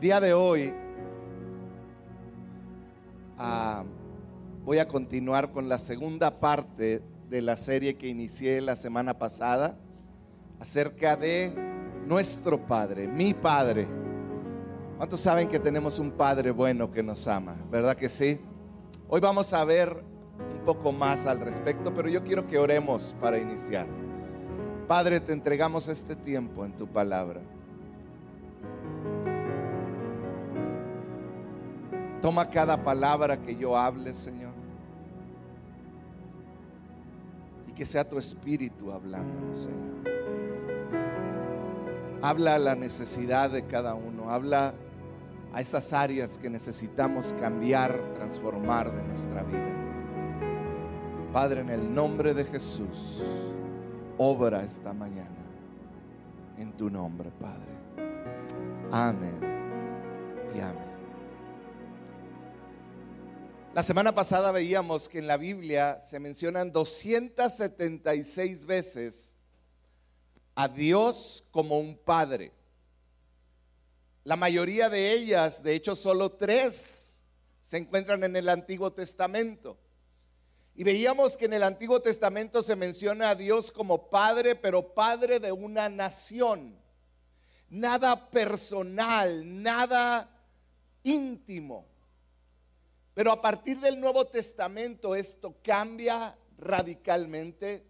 Día de hoy ah, voy a continuar con la segunda parte de la serie que inicié la semana pasada acerca de nuestro Padre, mi Padre. ¿Cuántos saben que tenemos un Padre bueno que nos ama? ¿Verdad que sí? Hoy vamos a ver un poco más al respecto, pero yo quiero que oremos para iniciar. Padre, te entregamos este tiempo en tu palabra. Toma cada palabra que yo hable, Señor. Y que sea tu espíritu hablándonos, Señor. Habla a la necesidad de cada uno. Habla a esas áreas que necesitamos cambiar, transformar de nuestra vida. Padre, en el nombre de Jesús, obra esta mañana. En tu nombre, Padre. Amén y amén. La semana pasada veíamos que en la Biblia se mencionan 276 veces a Dios como un padre. La mayoría de ellas, de hecho solo tres, se encuentran en el Antiguo Testamento. Y veíamos que en el Antiguo Testamento se menciona a Dios como padre, pero padre de una nación. Nada personal, nada íntimo. Pero a partir del Nuevo Testamento esto cambia radicalmente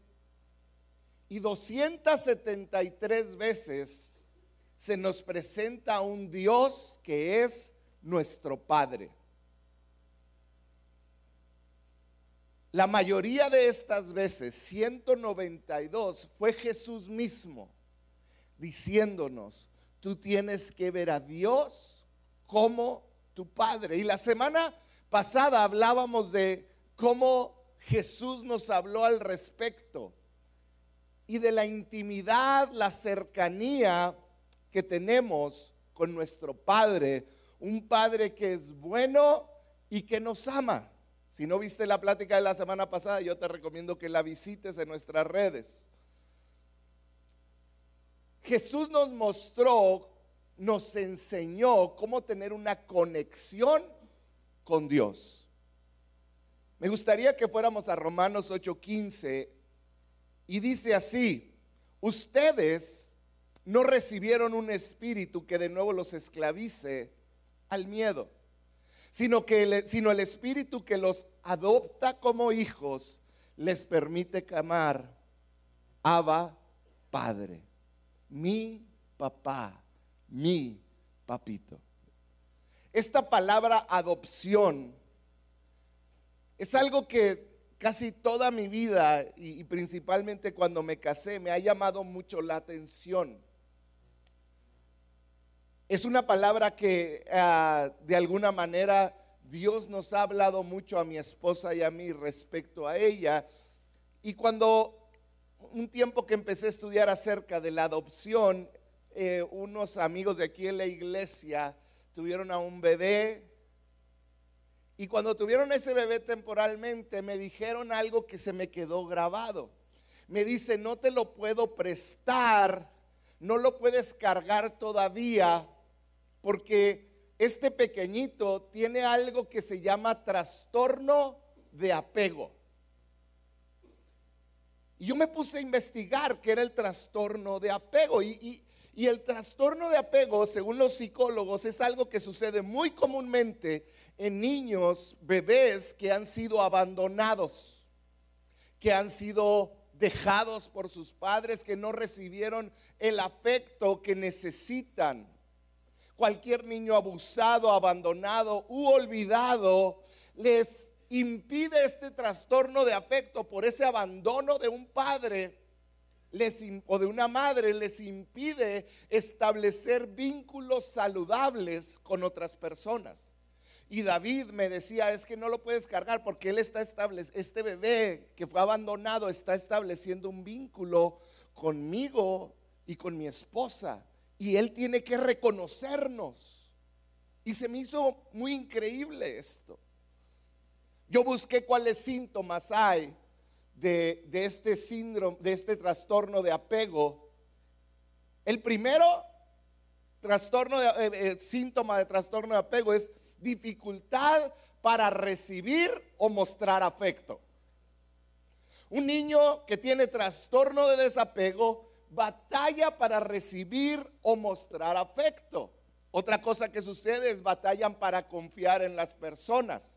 y 273 veces se nos presenta un Dios que es nuestro Padre. La mayoría de estas veces, 192, fue Jesús mismo diciéndonos, tú tienes que ver a Dios como tu Padre. Y la semana pasada hablábamos de cómo Jesús nos habló al respecto y de la intimidad, la cercanía que tenemos con nuestro Padre, un Padre que es bueno y que nos ama. Si no viste la plática de la semana pasada, yo te recomiendo que la visites en nuestras redes. Jesús nos mostró, nos enseñó cómo tener una conexión con Dios. Me gustaría que fuéramos a Romanos 8:15 y dice así, ustedes no recibieron un espíritu que de nuevo los esclavice al miedo, sino que el, sino el espíritu que los adopta como hijos les permite clamar, Abba, Padre, mi papá, mi papito. Esta palabra adopción es algo que casi toda mi vida y, principalmente cuando me casé me ha llamado mucho la atención. Es una palabra que ah, de alguna manera Dios nos ha hablado mucho a mi esposa y a mí respecto a ella. Y cuando un tiempo que empecé a estudiar acerca de la adopción, eh, unos amigos de aquí en la iglesia tuvieron a un bebé. Y cuando tuvieron ese bebé temporalmente, me dijeron algo que se me quedó grabado. Me dice, no te lo puedo prestar, no lo puedes cargar todavía, porque este pequeñito tiene algo que se llama trastorno de apego. Y yo me puse a investigar qué era el trastorno de apego. Y, y el trastorno de apego, según los psicólogos, es algo que sucede muy comúnmente en niños, bebés que han sido abandonados, que han sido dejados por sus padres, que no recibieron el afecto que necesitan. Cualquier niño abusado, abandonado u olvidado les impide este trastorno de afecto por ese abandono de un padre o de una madre les impide establecer vínculos saludables con otras personas. Y David me decía, es que no lo puedes cargar porque él está estableciendo, este bebé que fue abandonado está estableciendo un vínculo conmigo y con mi esposa. Y él tiene que reconocernos. Y se me hizo muy increíble esto. Yo busqué cuáles síntomas hay de, este síndrome, de este trastorno de apego, el primero trastorno de, eh, eh, síntoma de trastorno de apego es dificultad para recibir o mostrar afecto. Un niño que tiene trastorno de desapego batalla para recibir o mostrar afecto. Otra cosa que sucede es batallan para confiar en las personas.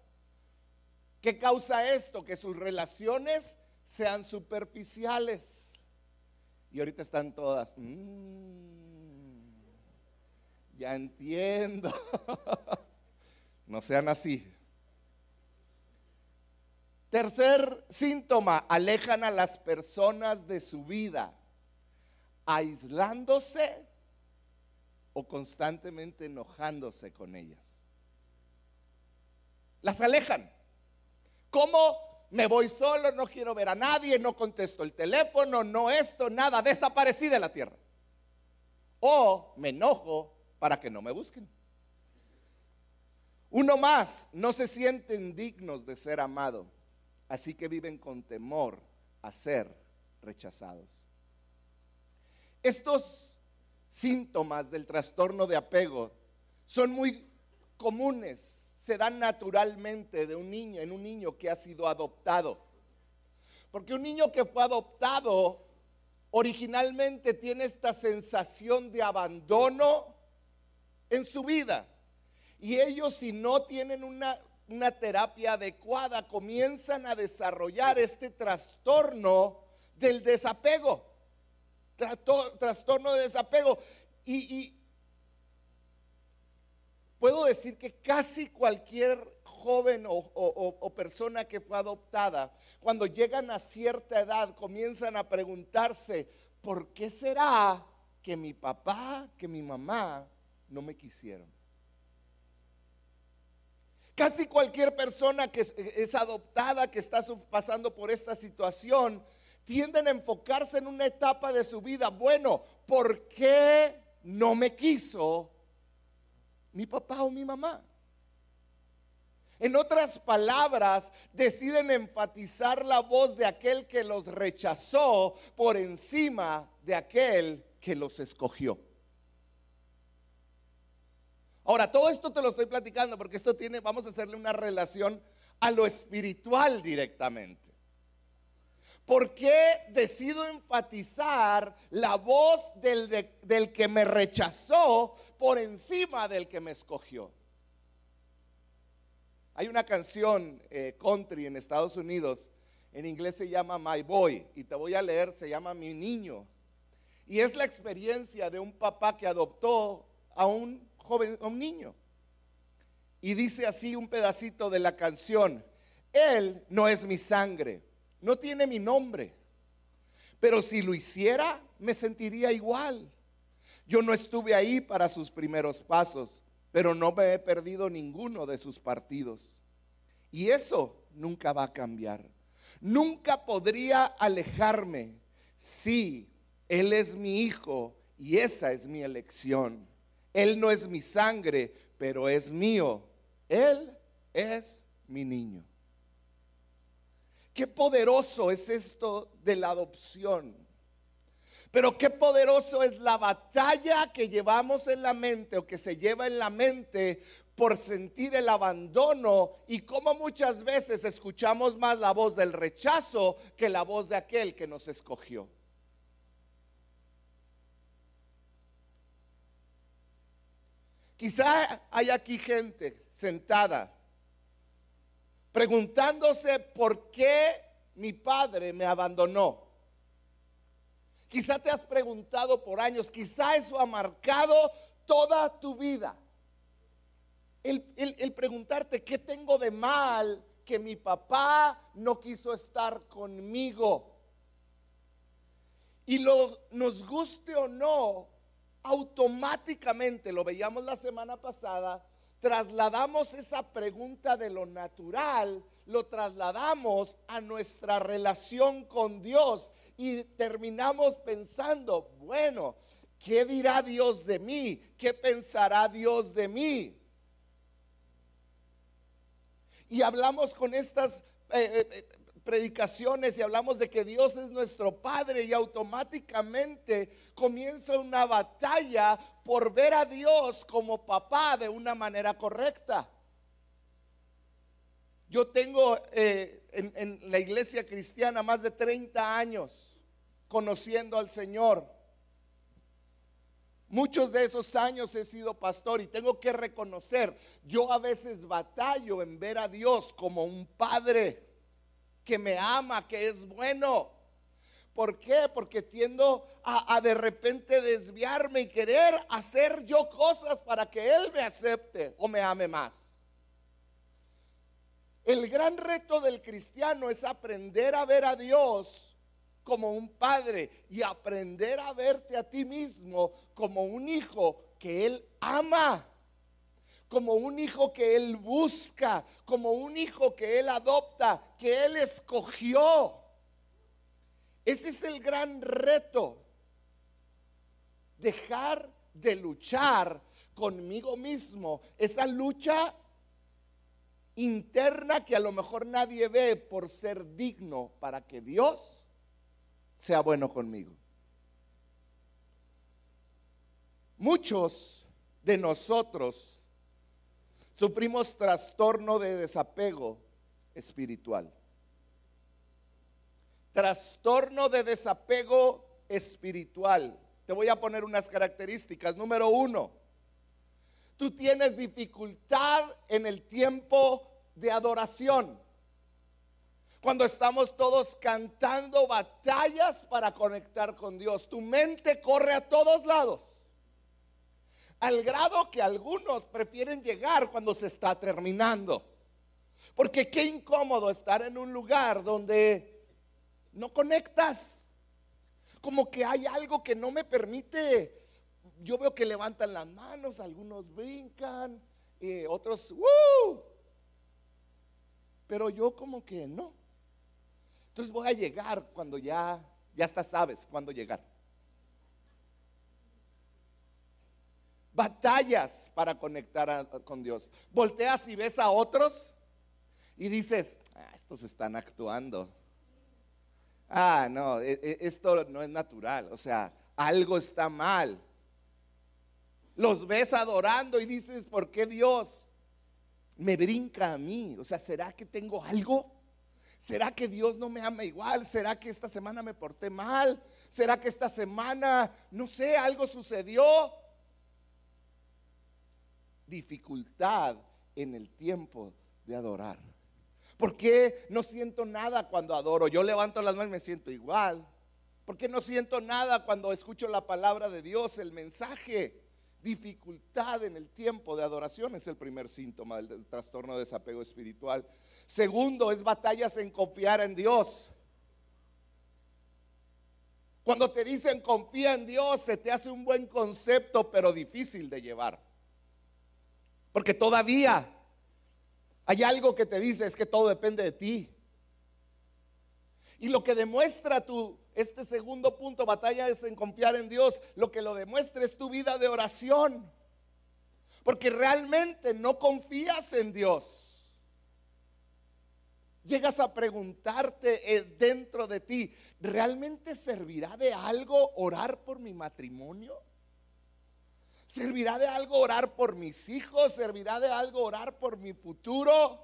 ¿Qué causa esto? Que sus relaciones sean superficiales. Y ahorita están todas, mm, ya entiendo. no sean así. Tercer síntoma, alejan a las personas de su vida, aislándose o constantemente enojándose con ellas. Las alejan. ¿Cómo me voy solo? No quiero ver a nadie, no contesto el teléfono, no esto, nada, desaparecí de la tierra. O me enojo para que no me busquen. Uno más, no se sienten dignos de ser amado así que viven con temor a ser rechazados. Estos síntomas del trastorno de apego son muy comunes, se dan naturalmente de un niño en un niño que ha sido adoptado. Porque un niño que fue adoptado originalmente tiene esta sensación de abandono en su vida. Y ellos si no tienen una una terapia adecuada, comienzan a desarrollar este trastorno del desapego. trastorno de desapego. Y, puedo decir que casi cualquier joven o, persona que fue adoptada, cuando llegan a cierta edad, comienzan a preguntarse, ¿por qué será que mi papá, que mi mamá no me quisieron? Casi cualquier persona que es, adoptada, que está pasando por esta situación, tienden a enfocarse en una etapa de su vida. Bueno, ¿por qué no me quiso mi papá o mi mamá? En otras palabras, deciden enfatizar la voz de aquel que los rechazó por encima de aquel que los escogió. Ahora, todo esto te lo estoy platicando porque esto tiene, vamos a hacerle una relación a lo espiritual directamente. ¿Por qué decido enfatizar la voz del, del, que me rechazó por encima del que me escogió? Hay una canción eh, country en Estados Unidos, en inglés se llama My Boy, y te voy a leer, se llama Mi Niño. Y es la experiencia de un papá que adoptó a un joven, un niño. Y dice así un pedacito de la canción, Él no es mi sangre, no tiene mi nombre, pero si lo hiciera, me sentiría igual. Yo no estuve ahí para sus primeros pasos, pero no me he perdido ninguno de sus partidos. Y eso nunca va a cambiar. Nunca podría alejarme. Sí, Él es mi hijo y esa es mi elección. Él no es mi sangre, pero es mío. Él es mi niño. Qué poderoso es esto de la adopción. Pero qué poderoso es la batalla que llevamos en la mente o que se lleva en la mente por sentir el abandono y cómo muchas veces escuchamos más la voz del rechazo que la voz de aquel que nos escogió. Quizá hay aquí gente sentada preguntándose por qué mi padre me abandonó. Quizá te has preguntado por años, quizá eso ha marcado toda tu vida. El, preguntarte qué tengo de mal que mi papá no quiso estar conmigo. Y lo, nos guste o no, automáticamente, lo veíamos la semana pasada, trasladamos esa pregunta de lo natural, lo trasladamos a nuestra relación con Dios y terminamos pensando, bueno, ¿qué dirá Dios de mí? ¿Qué pensará Dios de mí? Y hablamos con estas eh, eh, predicaciones y hablamos de que Dios es nuestro Padre y automáticamente comienza una batalla por ver a Dios como papá de una manera correcta. Yo tengo eh, en, en la iglesia cristiana más de 30 años conociendo al Señor. Muchos de esos años he sido pastor y tengo que reconocer, yo a veces batallo en ver a Dios como un padre que me ama, que es bueno. ¿Por qué? Porque tiendo a, de repente desviarme y querer hacer yo cosas para que Él me acepte o me ame más. El gran reto del cristiano es aprender a ver a Dios como un padre y aprender a verte a ti mismo como un hijo que Él ama como un hijo que Él busca, como un hijo que Él adopta, que Él escogió. Ese es el gran reto. Dejar de luchar conmigo mismo. Esa lucha interna que a lo mejor nadie ve por ser digno para que Dios sea bueno conmigo. Muchos de nosotros Sufrimos trastorno de desapego espiritual. Trastorno de desapego espiritual. Te voy a poner unas características. Número uno, tú tienes dificultad en el tiempo de adoración. Cuando estamos todos cantando batallas para conectar con Dios, tu mente corre a todos lados al grado que algunos prefieren llegar cuando se está terminando. Porque qué incómodo estar en un lugar donde no conectas. Como que hay algo que no me permite. Yo veo que levantan las manos, algunos brincan, eh, otros, Pero yo como que no. Entonces voy a llegar cuando ya, ya hasta sabes cuándo llegar. Batallas para conectar con Dios. Volteas y ves a otros y dices, ah, estos están actuando. Ah, no, e, e, esto no es natural, o sea, algo está mal. Los ves adorando y dices, ¿por qué Dios me brinca a mí? O sea, ¿será que tengo algo? ¿Será que Dios no me ama igual? ¿Será que esta semana me porté mal? ¿Será que esta semana, no sé, algo sucedió? Dificultad en el tiempo de adorar. ¿Por qué no siento nada cuando adoro? Yo levanto las manos y me siento igual. ¿Por qué no siento nada cuando escucho la palabra de Dios, el mensaje? Dificultad en el tiempo de adoración es el primer síntoma del, trastorno de desapego espiritual. Segundo, es batallas en confiar en Dios. Cuando te dicen confía en Dios, se te hace un buen concepto, pero difícil de llevar. Porque todavía hay algo que te dice es que todo depende de ti. Y lo que demuestra tu, este segundo punto, batalla es en confiar en Dios, lo que lo demuestra es tu vida de oración. Porque realmente no confías en Dios. Llegas a preguntarte eh, dentro de ti, ¿realmente servirá de algo orar por mi matrimonio? ¿Servirá de algo orar por mis hijos? ¿Servirá de algo orar por mi futuro?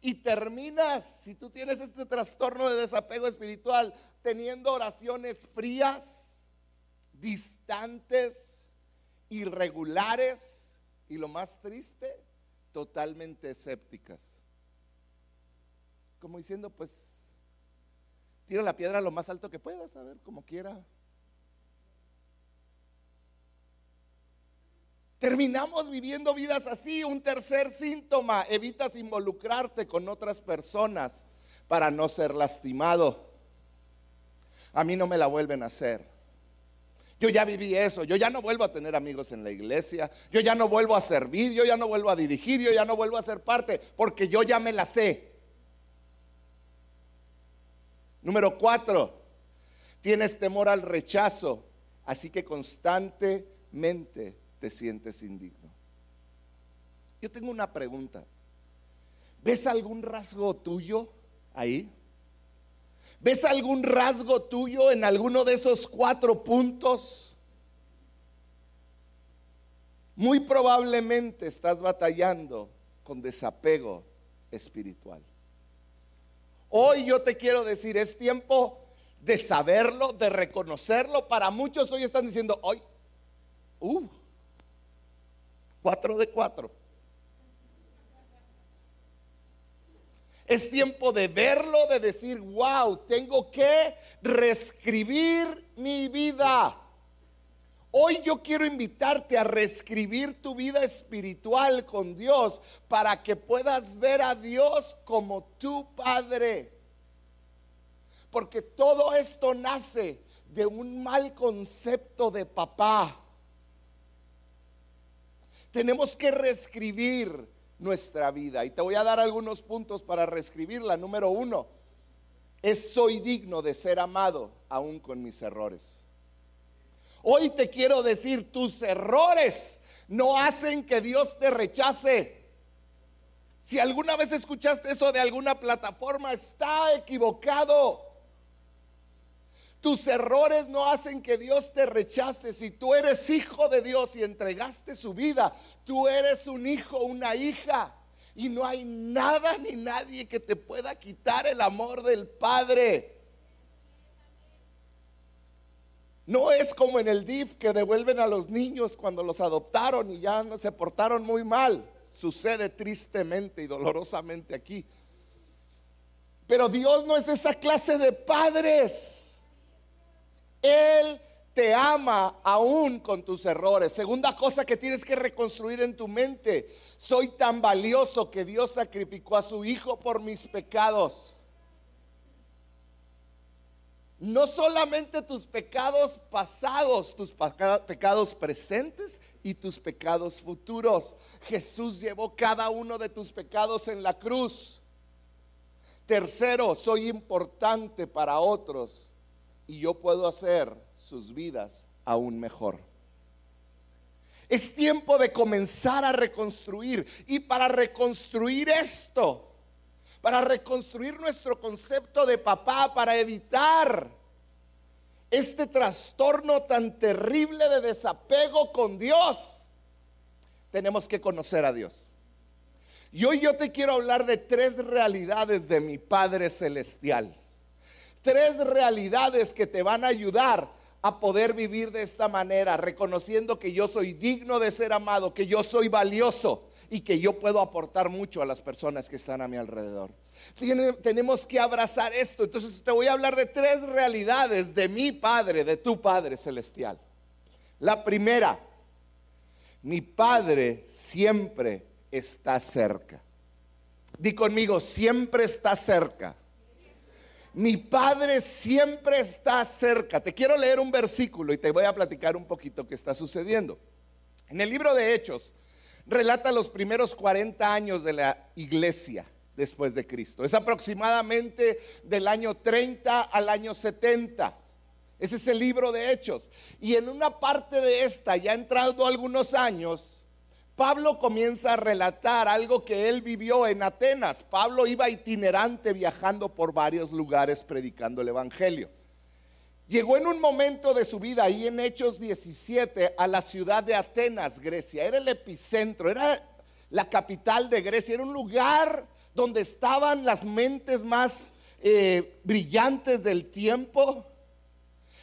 Y terminas, si tú tienes este trastorno de desapego espiritual, teniendo oraciones frías, distantes, irregulares y lo más triste, totalmente escépticas. Como diciendo, pues, tira la piedra lo más alto que puedas, a ver, como quiera. Terminamos viviendo vidas así. Un tercer síntoma, evitas involucrarte con otras personas para no ser lastimado. A mí no me la vuelven a hacer. Yo ya viví eso, yo ya no vuelvo a tener amigos en la iglesia, yo ya no vuelvo a servir, yo ya no vuelvo a dirigir, yo ya no vuelvo a ser parte, porque yo ya me la sé. Número cuatro, tienes temor al rechazo, así que constantemente te sientes indigno. Yo tengo una pregunta. ¿Ves algún rasgo tuyo ahí? ¿Ves algún rasgo tuyo en alguno de esos cuatro puntos? Muy probablemente estás batallando con desapego espiritual. Hoy yo te quiero decir, es tiempo de saberlo, de reconocerlo. Para muchos hoy están diciendo, hoy, uh, cuatro de cuatro. Es tiempo de verlo, de decir, wow, tengo que reescribir mi vida. Hoy yo quiero invitarte a reescribir tu vida espiritual con Dios para que puedas ver a Dios como tu Padre. Porque todo esto nace de un mal concepto de papá. Tenemos que reescribir nuestra vida. Y te voy a dar algunos puntos para reescribirla. Número uno, soy digno de ser amado aún con mis errores. Hoy te quiero decir, tus errores no hacen que Dios te rechace. Si alguna vez escuchaste eso de alguna plataforma, está equivocado. Tus errores no hacen que Dios te rechace. Si tú eres hijo de Dios y entregaste su vida, tú eres un hijo, una hija. Y no hay nada ni nadie que te pueda quitar el amor del Padre. No es como en el DIF que devuelven a los niños cuando los adoptaron y ya no se portaron muy mal. Sucede tristemente y dolorosamente aquí. Pero Dios no es esa clase de padres. Él te ama aún con tus errores. Segunda cosa que tienes que reconstruir en tu mente. Soy tan valioso que Dios sacrificó a su Hijo por mis pecados. No solamente tus pecados pasados, tus pecados presentes y tus pecados futuros. Jesús llevó cada uno de tus pecados en la cruz. Tercero, soy importante para otros y yo puedo hacer sus vidas aún mejor. Es tiempo de comenzar a reconstruir. Y para reconstruir esto, para reconstruir nuestro concepto de papá, para evitar este trastorno tan terrible de desapego con Dios, tenemos que conocer a Dios. Y hoy yo te quiero hablar de tres realidades de mi Padre Celestial tres realidades que te van a ayudar a poder vivir de esta manera, reconociendo que yo soy digno de ser amado, que yo soy valioso y que yo puedo aportar mucho a las personas que están a mi alrededor. tenemos que abrazar esto. Entonces te voy a hablar de tres realidades de mi Padre, de tu Padre Celestial. La primera, mi Padre siempre está cerca. Di conmigo, siempre está cerca mi Padre siempre está cerca. Te quiero leer un versículo y te voy a platicar un poquito qué está sucediendo. En el libro de Hechos relata los primeros 40 años de la iglesia después de Cristo. Es aproximadamente del año 30 al año 70. Ese es el libro de Hechos. Y en una parte de esta, ya entrado algunos años, Pablo comienza a relatar algo que él vivió en Atenas. Pablo iba itinerante viajando por varios lugares predicando el Evangelio. Llegó en un momento de su vida, ahí en Hechos 17, a la ciudad de Atenas, Grecia. Era el epicentro, era la capital de Grecia, era un lugar donde estaban las mentes más eh, brillantes del tiempo,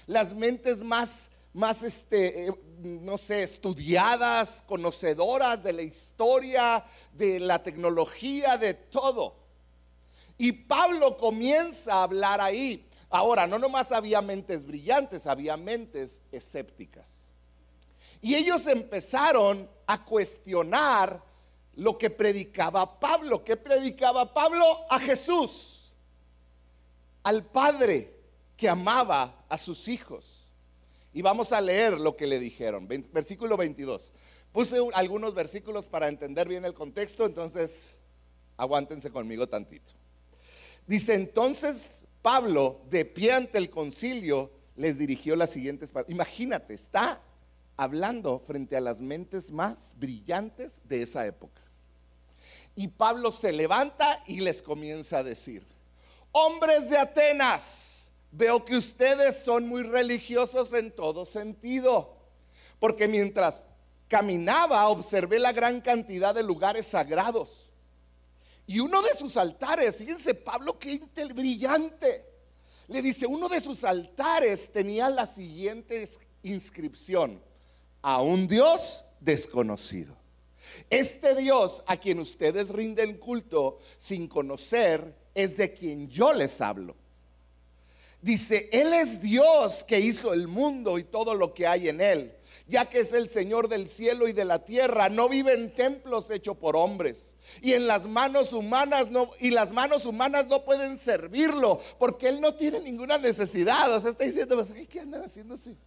las mentes más, más este, eh, no sé, estudiadas, conocedoras de la historia, de la tecnología, de todo. Y Pablo comienza a hablar ahí. Ahora, no nomás había mentes brillantes, había mentes escépticas. Y ellos empezaron a cuestionar lo que predicaba Pablo. ¿Qué predicaba Pablo? A Jesús, al Padre que amaba a sus hijos. Y vamos a leer lo que le dijeron. Versículo 22. Puse algunos versículos para entender bien el contexto, entonces aguántense conmigo tantito. Dice entonces Pablo, de pie ante el concilio, les dirigió las siguientes palabras. Imagínate, está hablando frente a las mentes más brillantes de esa época. Y Pablo se levanta y les comienza a decir, hombres de Atenas, veo que ustedes son muy religiosos en todo sentido, porque mientras caminaba observé la gran cantidad de lugares sagrados. Y uno de sus altares, fíjense Pablo, qué brillante. Le dice, uno de sus altares tenía la siguiente inscripción, a un Dios desconocido. Este Dios a quien ustedes rinden culto sin conocer es de quien yo les hablo. Dice, Él es Dios que hizo el mundo y todo lo que hay en él, ya que es el Señor del cielo y de la tierra. No vive en templos hechos por hombres. Y en las manos humanas no, y las manos humanas no pueden servirlo, porque Él no tiene ninguna necesidad. O sea, está diciendo, pues, ¿qué andan haciendo así?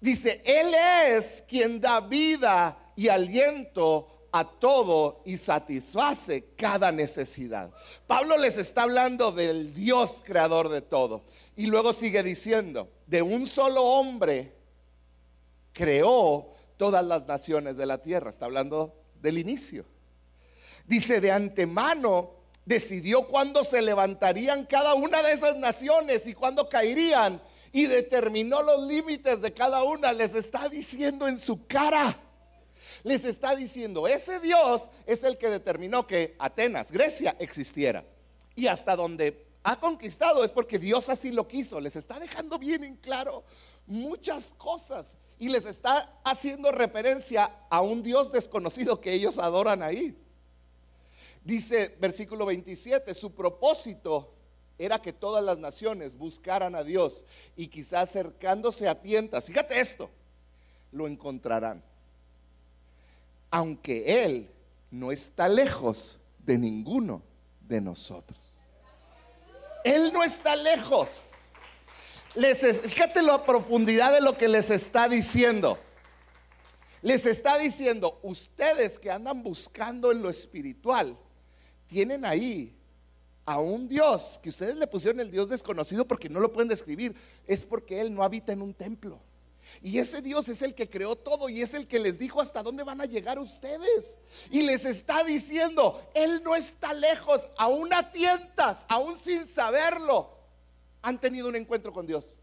Dice, Él es quien da vida y aliento a todo y satisface cada necesidad. Pablo les está hablando del Dios creador de todo. Y luego sigue diciendo, de un solo hombre creó todas las naciones de la tierra. Está hablando del inicio. Dice, de antemano decidió cuándo se levantarían cada una de esas naciones y cuándo caerían. Y determinó los límites de cada una. Les está diciendo en su cara les está diciendo, ese Dios es el que determinó que Atenas, Grecia, existiera. Y hasta donde ha conquistado es porque Dios así lo quiso. Les está dejando bien en claro muchas cosas y les está haciendo referencia a un Dios desconocido que ellos adoran ahí. Dice versículo 27, su propósito era que todas las naciones buscaran a Dios y quizás acercándose a tientas, fíjate esto, lo encontrarán aunque Él no está lejos de ninguno de nosotros. Él no está lejos. Les, fíjate la profundidad de lo que les está diciendo. Les está diciendo, ustedes que andan buscando en lo espiritual, tienen ahí a un Dios que ustedes le pusieron el Dios desconocido porque no lo pueden describir. Es porque Él no habita en un templo. Y ese Dios es el que creó todo y es el que les dijo hasta dónde van a llegar ustedes. Y les está diciendo, Él no está lejos, aún a tientas, aún sin saberlo, han tenido un encuentro con Dios.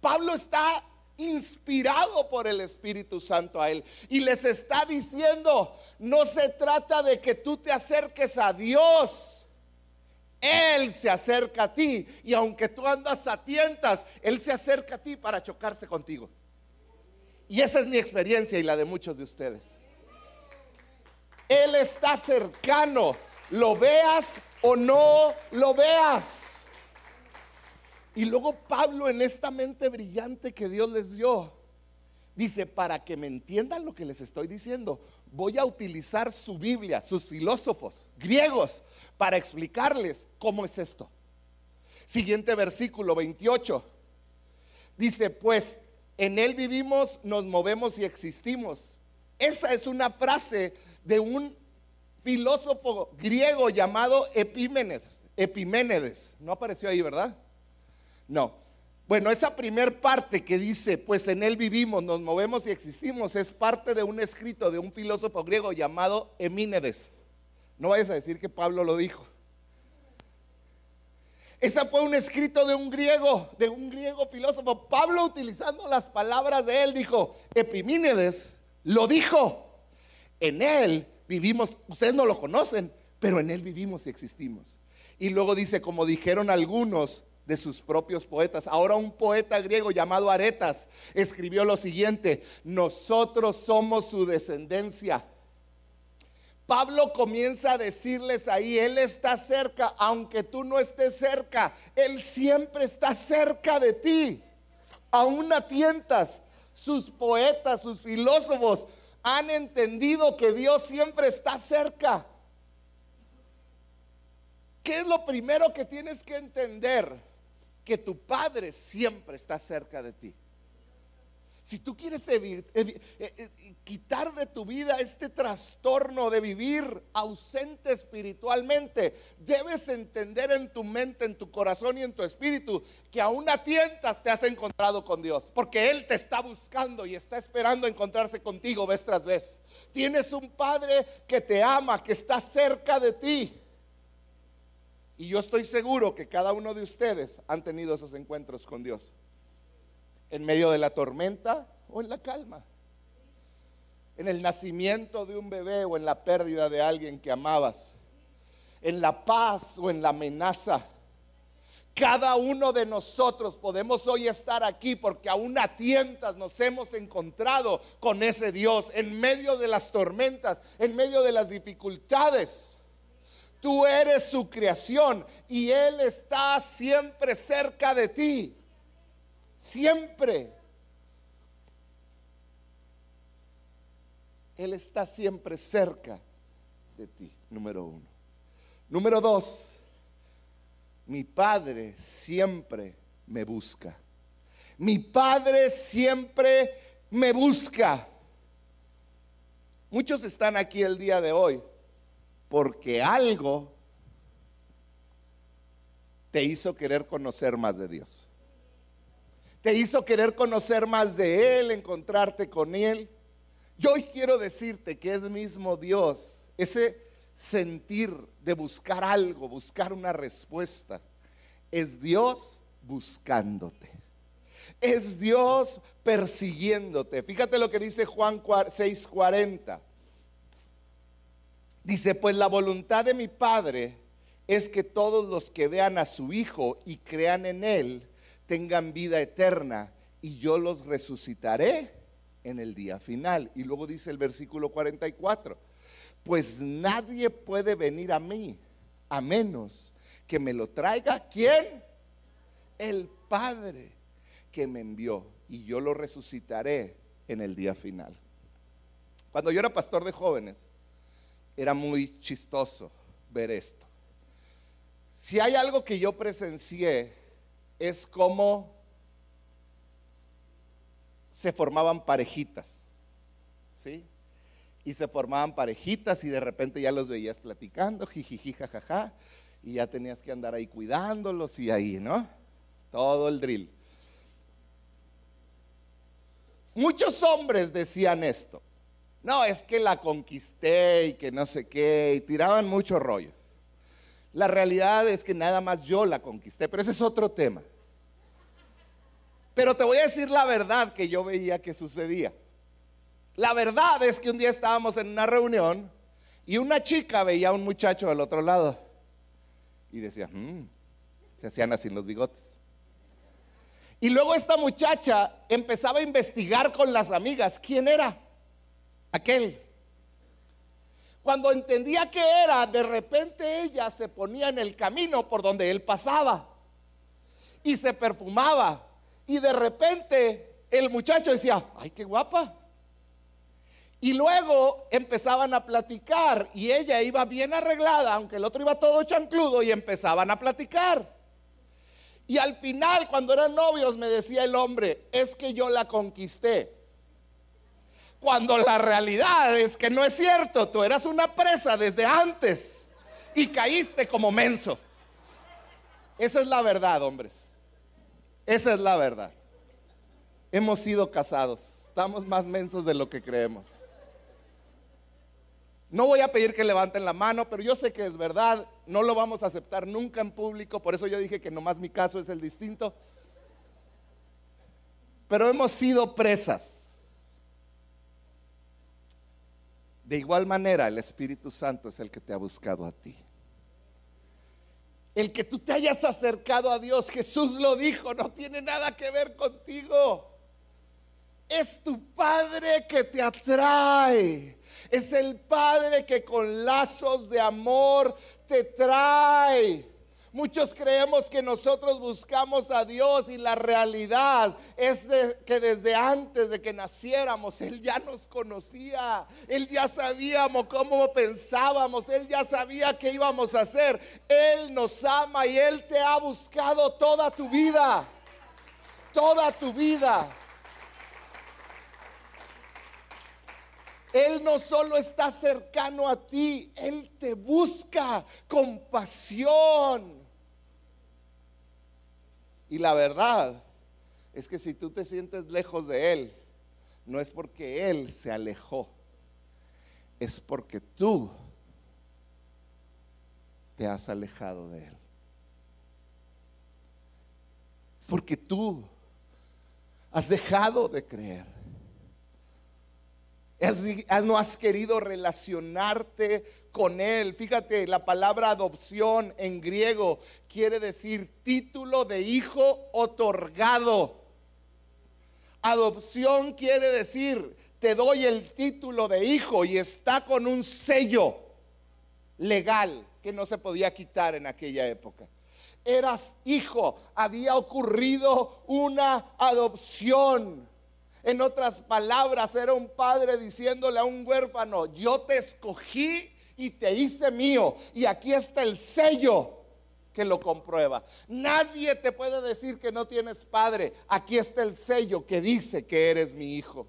Pablo está inspirado por el Espíritu Santo a él. Y les está diciendo, no se trata de que tú te acerques a Dios. Él se acerca a ti y aunque tú andas a tientas, Él se acerca a ti para chocarse contigo. Y esa es mi experiencia y la de muchos de ustedes. Él está cercano, lo veas o no lo veas. Y luego Pablo en esta mente brillante que Dios les dio, dice, para que me entiendan lo que les estoy diciendo, voy a utilizar su Biblia, sus filósofos griegos, para explicarles cómo es esto. Siguiente versículo 28. Dice, pues en Él vivimos, nos movemos y existimos. Esa es una frase de un filósofo griego llamado Epímenes. Epiménedes. No apareció ahí, ¿verdad? No. Bueno, esa primer parte que dice, pues en Él vivimos, nos movemos y existimos, es parte de un escrito de un filósofo griego llamado Emínedes. No vayas a decir que Pablo lo dijo. Esa fue un escrito de un griego, de un griego filósofo. Pablo utilizando las palabras de él dijo, Epimínedes lo dijo. En él vivimos, ustedes no lo conocen, pero en él vivimos y existimos. Y luego dice, como dijeron algunos, de sus propios poetas. Ahora un poeta griego llamado Aretas escribió lo siguiente, nosotros somos su descendencia. Pablo comienza a decirles ahí, Él está cerca, aunque tú no estés cerca, Él siempre está cerca de ti. Aún a tientas, sus poetas, sus filósofos han entendido que Dios siempre está cerca. ¿Qué es lo primero que tienes que entender? Que tu Padre siempre está cerca de ti. Si tú quieres eh, eh, quitar de tu vida este trastorno de vivir ausente espiritualmente, debes entender en tu mente, en tu corazón y en tu espíritu que aún a tientas te has encontrado con Dios, porque Él te está buscando y está esperando encontrarse contigo vez tras vez. Tienes un Padre que te ama, que está cerca de ti. Y yo estoy seguro que cada uno de ustedes han tenido esos encuentros con Dios. En medio de la tormenta o en la calma. En el nacimiento de un bebé o en la pérdida de alguien que amabas. En la paz o en la amenaza. Cada uno de nosotros podemos hoy estar aquí porque aún a tientas nos hemos encontrado con ese Dios en medio de las tormentas, en medio de las dificultades. Tú eres su creación y Él está siempre cerca de ti. Siempre. Él está siempre cerca de ti, número uno. Número dos, mi Padre siempre me busca. Mi Padre siempre me busca. Muchos están aquí el día de hoy porque algo te hizo querer conocer más de Dios. Te hizo querer conocer más de Él, encontrarte con Él. Yo hoy quiero decirte que es mismo Dios, ese sentir de buscar algo, buscar una respuesta, es Dios buscándote. Es Dios persiguiéndote. Fíjate lo que dice Juan 6:40. Dice, pues la voluntad de mi Padre es que todos los que vean a su Hijo y crean en Él tengan vida eterna y yo los resucitaré en el día final. Y luego dice el versículo 44, pues nadie puede venir a mí a menos que me lo traiga. ¿Quién? El Padre que me envió y yo lo resucitaré en el día final. Cuando yo era pastor de jóvenes, era muy chistoso ver esto. Si hay algo que yo presencié es cómo se formaban parejitas, ¿sí? Y se formaban parejitas y de repente ya los veías platicando, jijiji, jajaja, y ya tenías que andar ahí cuidándolos y ahí, ¿no? Todo el drill. Muchos hombres decían esto. No, es que la conquisté y que no sé qué, y tiraban mucho rollo. La realidad es que nada más yo la conquisté, pero ese es otro tema. Pero te voy a decir la verdad que yo veía que sucedía. La verdad es que un día estábamos en una reunión y una chica veía a un muchacho al otro lado y decía, mmm, se hacían así los bigotes. Y luego esta muchacha empezaba a investigar con las amigas quién era aquel. Cuando entendía que era, de repente ella se ponía en el camino por donde él pasaba y se perfumaba. Y de repente el muchacho decía, ay, qué guapa. Y luego empezaban a platicar y ella iba bien arreglada, aunque el otro iba todo chancludo y empezaban a platicar. Y al final, cuando eran novios, me decía el hombre, es que yo la conquisté. Cuando la realidad es que no es cierto, tú eras una presa desde antes y caíste como menso. Esa es la verdad, hombres. Esa es la verdad. Hemos sido casados. Estamos más mensos de lo que creemos. No voy a pedir que levanten la mano, pero yo sé que es verdad. No lo vamos a aceptar nunca en público. Por eso yo dije que nomás mi caso es el distinto. Pero hemos sido presas. De igual manera, el Espíritu Santo es el que te ha buscado a ti. El que tú te hayas acercado a Dios, Jesús lo dijo, no tiene nada que ver contigo. Es tu Padre que te atrae. Es el Padre que con lazos de amor te trae. Muchos creemos que nosotros buscamos a Dios y la realidad es que desde antes de que naciéramos Él ya nos conocía, Él ya sabíamos cómo pensábamos, Él ya sabía qué íbamos a hacer. Él nos ama y Él te ha buscado toda tu vida, toda tu vida. Él no solo está cercano a ti, Él te busca con pasión. Y la verdad es que si tú te sientes lejos de Él, no es porque Él se alejó, es porque tú te has alejado de Él. Es porque tú has dejado de creer. No has querido relacionarte con Él. Fíjate, la palabra adopción en griego quiere decir título de hijo otorgado. Adopción quiere decir, te doy el título de hijo y está con un sello legal que no se podía quitar en aquella época eras hijo, había ocurrido una adopción. En otras palabras, era un padre diciéndole a un huérfano, yo te escogí y te hice mío. Y aquí está el sello que lo comprueba. Nadie te puede decir que no tienes padre. Aquí está el sello que dice que eres mi hijo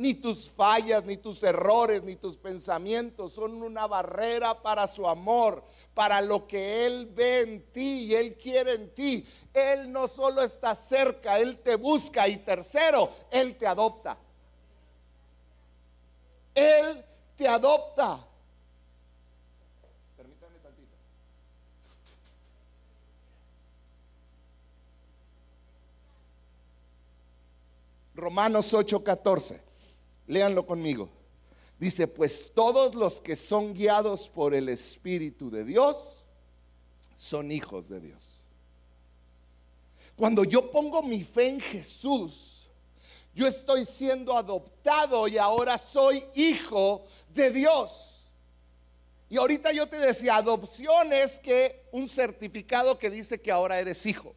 ni tus fallas, ni tus errores, ni tus pensamientos son una barrera para su amor, para lo que Él ve en ti y Él quiere en ti. Él no solo está cerca, Él te busca y tercero, Él te adopta. Él adopta. Permítame tantito. Romanos 8:14. Léanlo conmigo. Dice, pues todos los que son guiados por el Espíritu de Dios son hijos de Dios. Cuando yo pongo mi fe en Jesús, yo estoy siendo adoptado y ahora soy hijo de Dios. Y ahorita yo te decía, adopción es que un certificado que dice que ahora eres hijo.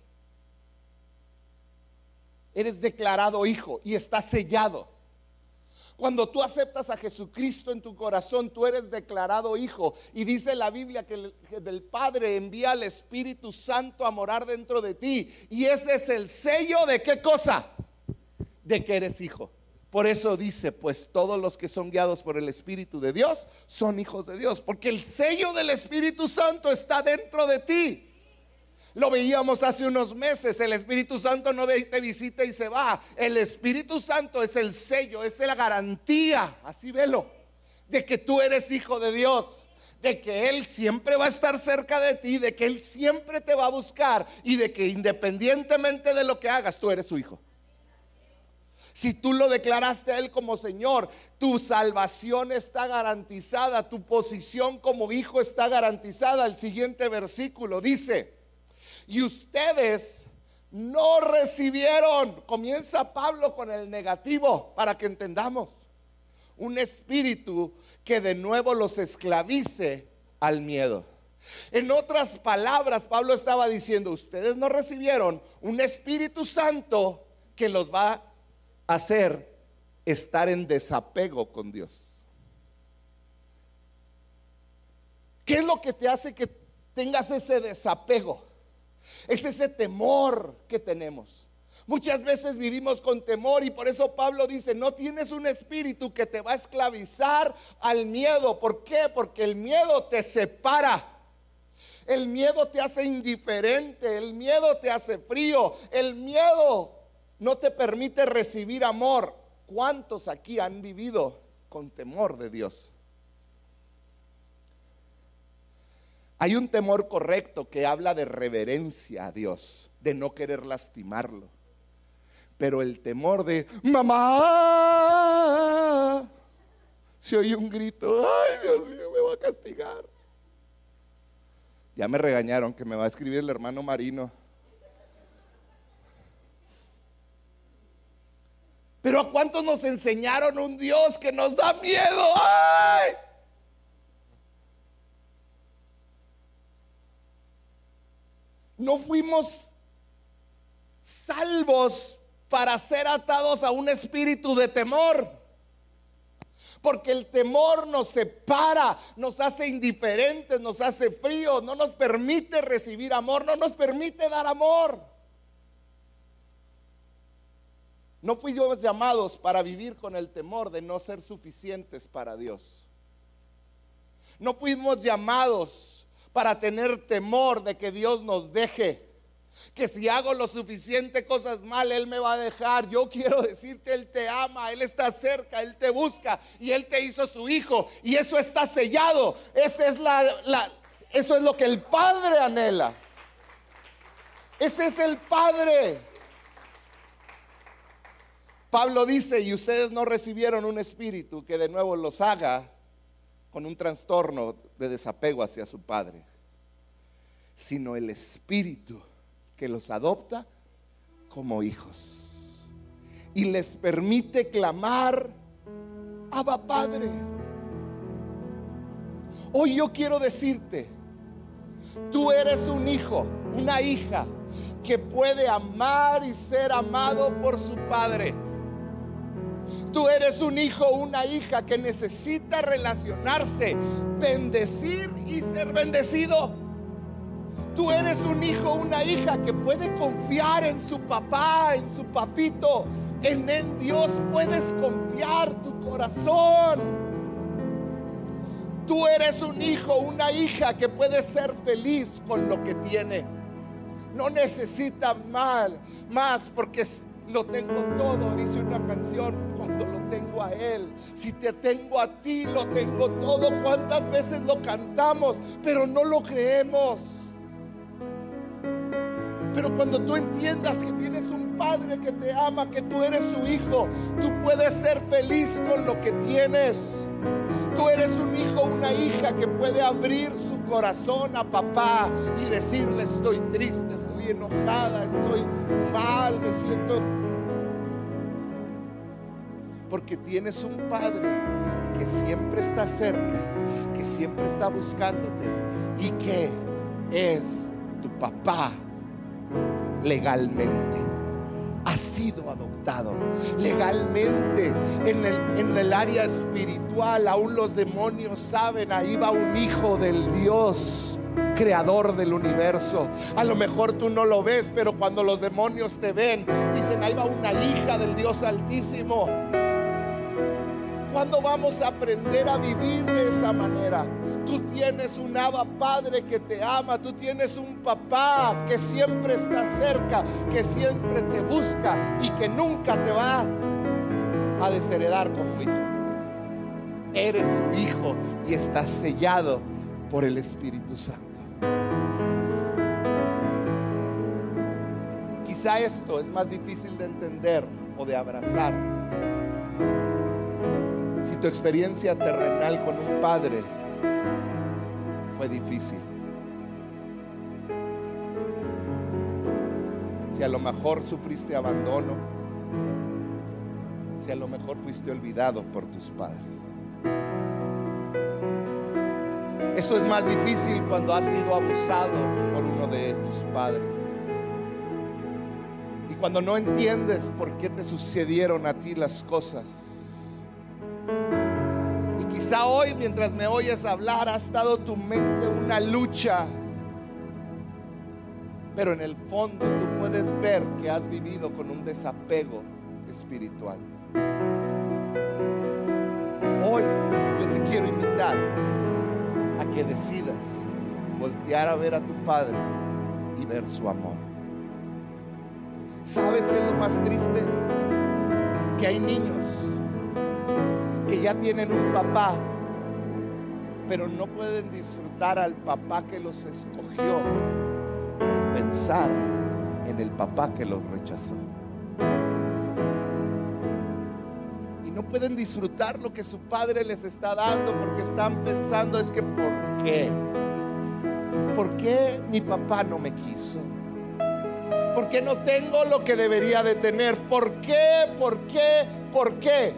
Eres declarado hijo y está sellado. Cuando tú aceptas a Jesucristo en tu corazón, tú eres declarado hijo. Y dice la Biblia que el, Padre envía al Espíritu Santo a morar dentro de ti. Y ese es el sello de qué cosa? De que eres hijo. Por eso dice, pues todos los que son guiados por el Espíritu de Dios son hijos de Dios. Porque el sello del Espíritu Santo está dentro de ti. Lo veíamos hace unos meses. El Espíritu Santo no te visita y se va. El Espíritu Santo es el sello, es la garantía, así velo, de que tú eres hijo de Dios. De que Él siempre va a estar cerca de ti, de que Él siempre te va a buscar y de que independientemente de lo que hagas, tú eres su hijo. Si tú lo declaraste a Él como Señor, tu salvación está garantizada, tu posición como hijo está garantizada. El siguiente versículo dice, y ustedes no recibieron, comienza Pablo con el negativo para que entendamos, un espíritu que de nuevo los esclavice al miedo. En otras palabras, Pablo estaba diciendo, ustedes no recibieron un Espíritu Santo que los va hacer estar en desapego con Dios. ¿Qué es lo que te hace que tengas ese desapego? Es ese temor que tenemos. Muchas veces vivimos con temor y por eso Pablo dice, no tienes un espíritu que te va a esclavizar al miedo. ¿Por qué? Porque el miedo te separa. El miedo te hace indiferente, el miedo te hace frío, el miedo no te permite recibir amor. ¿Cuántos aquí han vivido con temor de Dios? Hay un temor correcto que habla de reverencia a Dios, de no querer lastimarlo. Pero el temor de, mamá, se oye un grito, ay Dios mío, me va a castigar. Ya me regañaron que me va a escribir el hermano Marino. Pero a cuántos nos enseñaron un Dios que nos da miedo. No fuimos salvos para ser atados a un espíritu de temor. Porque el temor nos separa, nos hace indiferentes, nos hace fríos, no nos permite recibir amor, no nos permite dar amor. No fuimos llamados para vivir con el temor de no ser suficientes para Dios. No fuimos llamados para tener temor de que Dios nos deje. Que si hago lo suficiente cosas mal, Él me va a dejar. Yo quiero decirte, Él te ama, Él está cerca, Él te busca y Él te hizo su hijo. Y eso está sellado. Esa es la, eso es lo que el Padre anhela. Ese es el Padre. Pablo dice, y ustedes no recibieron un espíritu que de nuevo los haga con un trastorno de desapego hacia su Padre, sino el espíritu que los adopta como hijos y les permite clamar, Abba Padre. Hoy yo quiero decirte, tú eres un hijo, una hija que puede amar y ser amado por su Padre. Tú eres un hijo, una hija que necesita relacionarse, bendecir y ser bendecido. Tú eres un hijo, una hija que puede confiar en su papá, en su papito. En, en Dios puedes confiar tu corazón. Tú eres un hijo, una hija que puede ser feliz con lo que tiene. No necesita mal, más porque lo tengo todo, dice una canción, a Él. Si te tengo a ti, lo tengo todo. ¿Cuántas veces lo cantamos, pero no lo creemos? Pero cuando tú entiendas que tienes un Padre que te ama, que tú eres su hijo, tú puedes ser feliz con lo que tienes. Tú eres un hijo, una hija que puede abrir su corazón a papá y decirle estoy triste, estoy enojada, estoy mal, me siento... Porque tienes un padre que siempre está cerca, que siempre está buscándote y que es tu papá legalmente. Ha sido adoptado legalmente en el, en el área espiritual. Aún los demonios saben, ahí va un hijo del Dios creador del universo. A lo mejor tú no lo ves, pero cuando los demonios te ven, dicen, ahí va una hija del Dios altísimo. ¿Cuándo vamos a aprender a vivir de esa manera? Tú tienes un Abba Padre que te ama, tú tienes un papá que siempre está cerca, que siempre te busca y que nunca te va a desheredar como hijo. Eres su hijo y estás sellado por el Espíritu Santo. Quizá esto es más difícil de entender o de abrazar. Si tu experiencia terrenal con un padre fue difícil. Si a lo mejor sufriste abandono, si a lo mejor fuiste olvidado por tus padres. Esto es más difícil cuando has sido abusado por uno de tus padres. Y cuando no entiendes por qué te sucedieron a ti las cosas. Quizá hoy mientras me oyes hablar ha estado tu mente una lucha. Pero en el fondo tú puedes ver que has vivido con un desapego espiritual. Hoy yo te quiero invitar a que decidas voltear a ver a tu Padre y ver su amor. ¿Sabes qué es lo más triste? Que hay niños que ya tienen un papá, pero no pueden disfrutar al papá que los escogió por pensar en el papá que los rechazó. Y no pueden disfrutar lo que su padre les está dando porque están pensando es que ¿por qué? ¿Por qué mi papá no me quiso? ¿Por qué no tengo lo que debería de tener? ¿Por qué? ¿Por qué? ¿Por qué?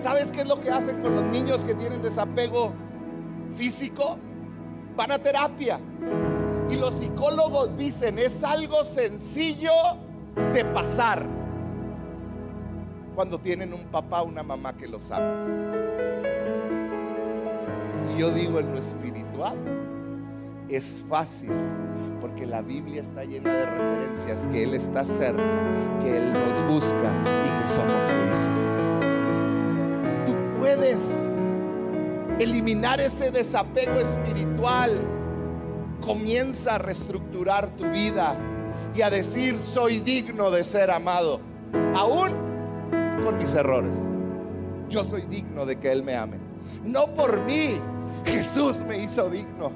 ¿Sabes qué es lo que hacen con los niños que tienen desapego físico? Van a terapia. Y los psicólogos dicen, es algo sencillo de pasar cuando tienen un papá o una mamá que los ama. Y yo digo en lo espiritual, es fácil porque la Biblia está llena de referencias que Él está cerca, que Él nos busca y que somos su hijo. Puedes eliminar ese desapego espiritual. Comienza a reestructurar tu vida y a decir soy digno de ser amado, aún con mis errores. Yo soy digno de que Él me ame. No por mí, Jesús me hizo digno.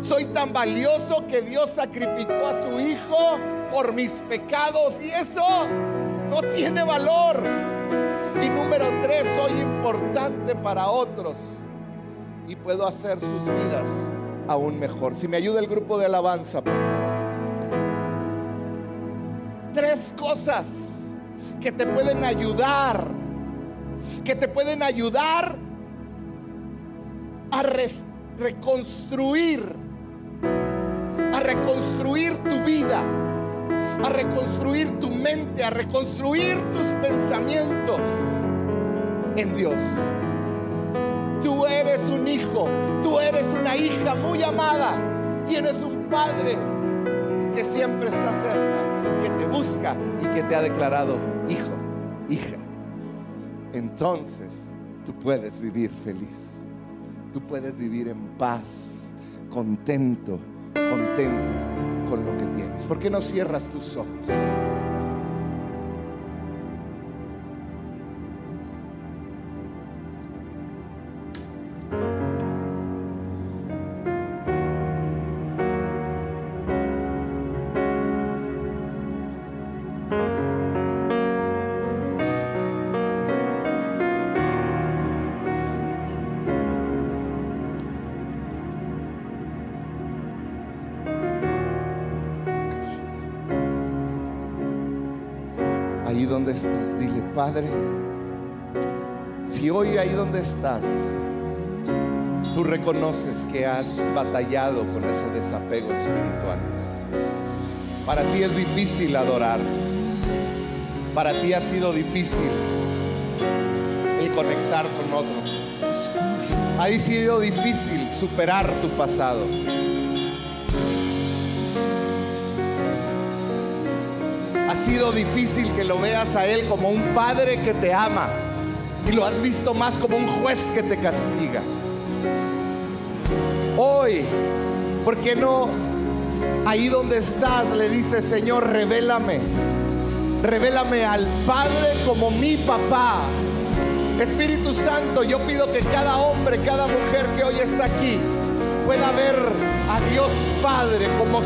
Soy tan valioso que Dios sacrificó a su Hijo por mis pecados y eso no tiene valor. Número tres, soy importante para otros y puedo hacer sus vidas aún mejor. Si me ayuda el grupo de alabanza, por favor. Tres cosas que te pueden ayudar, que te pueden ayudar a reconstruir, a reconstruir tu vida, a reconstruir tu mente, a reconstruir tus pensamientos en Dios. Tú eres un hijo, tú eres una hija muy amada, tienes un padre que siempre está cerca, que te busca y que te ha declarado hijo, hija. Entonces tú puedes vivir feliz, tú puedes vivir en paz, contento, contenta con lo que tienes. ¿Por qué no cierras tus ojos? Donde estás, dile, Padre, si hoy ahí donde estás, tú reconoces que has batallado con ese desapego espiritual. Para ti es difícil adorar. Para ti ha sido difícil el conectar con otros. Ha sido difícil superar tu pasado. Sido difícil que lo veas a Él como un padre que te ama y lo has visto más como un juez que te castiga. Hoy, ¿por qué no ahí donde estás le dices, Señor, revélame? Revélame al Padre como mi papá. Espíritu Santo, yo pido que cada hombre, cada mujer que hoy está aquí pueda ver a Dios Padre como